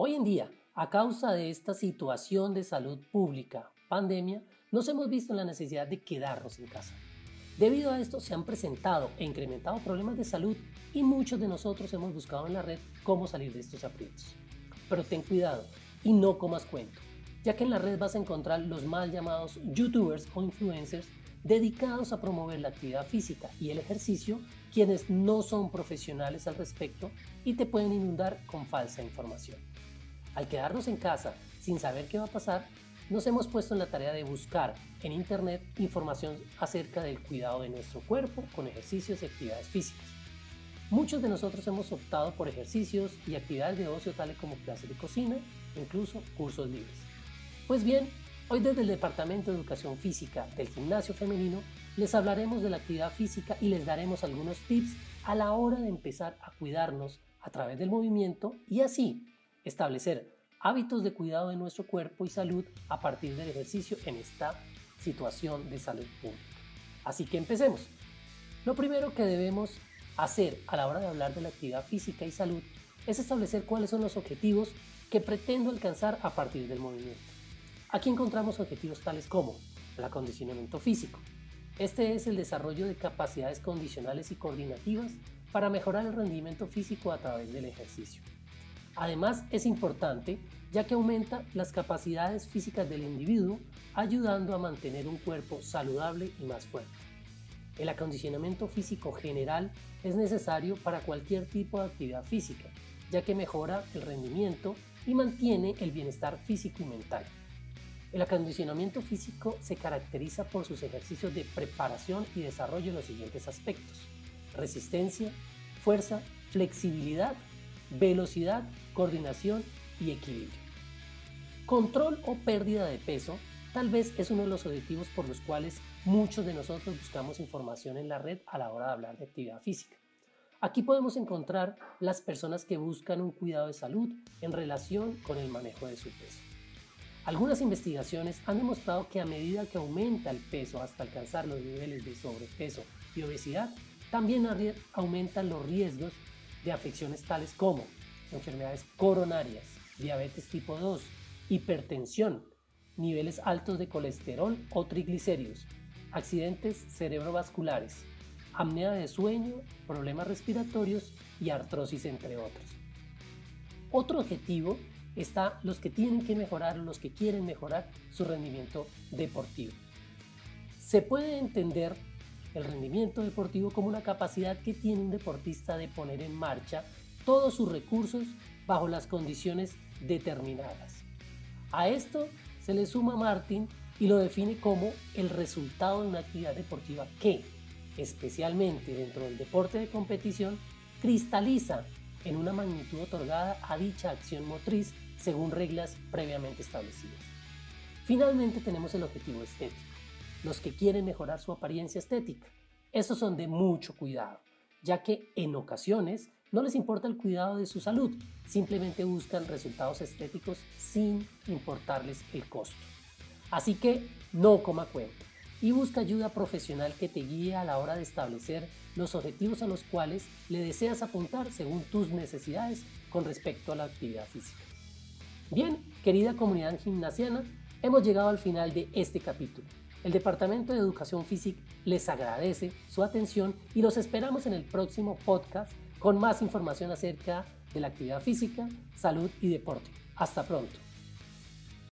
Hoy en día, a causa de esta situación de salud pública, pandemia, nos hemos visto en la necesidad de quedarnos en casa. Debido a esto se han presentado e incrementado problemas de salud y muchos de nosotros hemos buscado en la red cómo salir de estos aprietos. Pero ten cuidado y no comas cuento, ya que en la red vas a encontrar los mal llamados youtubers o influencers dedicados a promover la actividad física y el ejercicio, quienes no son profesionales al respecto y te pueden inundar con falsa información. Al quedarnos en casa sin saber qué va a pasar, nos hemos puesto en la tarea de buscar en Internet información acerca del cuidado de nuestro cuerpo con ejercicios y actividades físicas. Muchos de nosotros hemos optado por ejercicios y actividades de ocio tales como clases de cocina, incluso cursos libres. Pues bien, hoy desde el Departamento de Educación Física del Gimnasio Femenino les hablaremos de la actividad física y les daremos algunos tips a la hora de empezar a cuidarnos a través del movimiento y así establecer hábitos de cuidado de nuestro cuerpo y salud a partir del ejercicio en esta situación de salud pública. Así que empecemos. Lo primero que debemos hacer a la hora de hablar de la actividad física y salud es establecer cuáles son los objetivos que pretendo alcanzar a partir del movimiento. Aquí encontramos objetivos tales como el acondicionamiento físico. Este es el desarrollo de capacidades condicionales y coordinativas para mejorar el rendimiento físico a través del ejercicio. Además, es importante ya que aumenta las capacidades físicas del individuo, ayudando a mantener un cuerpo saludable y más fuerte. El acondicionamiento físico general es necesario para cualquier tipo de actividad física, ya que mejora el rendimiento y mantiene el bienestar físico y mental. El acondicionamiento físico se caracteriza por sus ejercicios de preparación y desarrollo en los siguientes aspectos. Resistencia, fuerza, flexibilidad velocidad, coordinación y equilibrio. Control o pérdida de peso tal vez es uno de los objetivos por los cuales muchos de nosotros buscamos información en la red a la hora de hablar de actividad física. Aquí podemos encontrar las personas que buscan un cuidado de salud en relación con el manejo de su peso. Algunas investigaciones han demostrado que a medida que aumenta el peso hasta alcanzar los niveles de sobrepeso y obesidad, también aumentan los riesgos de afecciones tales como enfermedades coronarias, diabetes tipo 2, hipertensión, niveles altos de colesterol o triglicéridos, accidentes cerebrovasculares, apnea de sueño, problemas respiratorios y artrosis entre otros. Otro objetivo está los que tienen que mejorar los que quieren mejorar su rendimiento deportivo. Se puede entender el rendimiento deportivo como una capacidad que tiene un deportista de poner en marcha todos sus recursos bajo las condiciones determinadas. A esto se le suma Martin y lo define como el resultado de una actividad deportiva que, especialmente dentro del deporte de competición, cristaliza en una magnitud otorgada a dicha acción motriz según reglas previamente establecidas. Finalmente tenemos el objetivo estético los que quieren mejorar su apariencia estética. Estos son de mucho cuidado, ya que en ocasiones no les importa el cuidado de su salud, simplemente buscan resultados estéticos sin importarles el costo. Así que no coma cuento y busca ayuda profesional que te guíe a la hora de establecer los objetivos a los cuales le deseas apuntar según tus necesidades con respecto a la actividad física. Bien, querida comunidad gimnasiana, hemos llegado al final de este capítulo. El Departamento de Educación Física les agradece su atención y los esperamos en el próximo podcast con más información acerca de la actividad física, salud y deporte. Hasta pronto.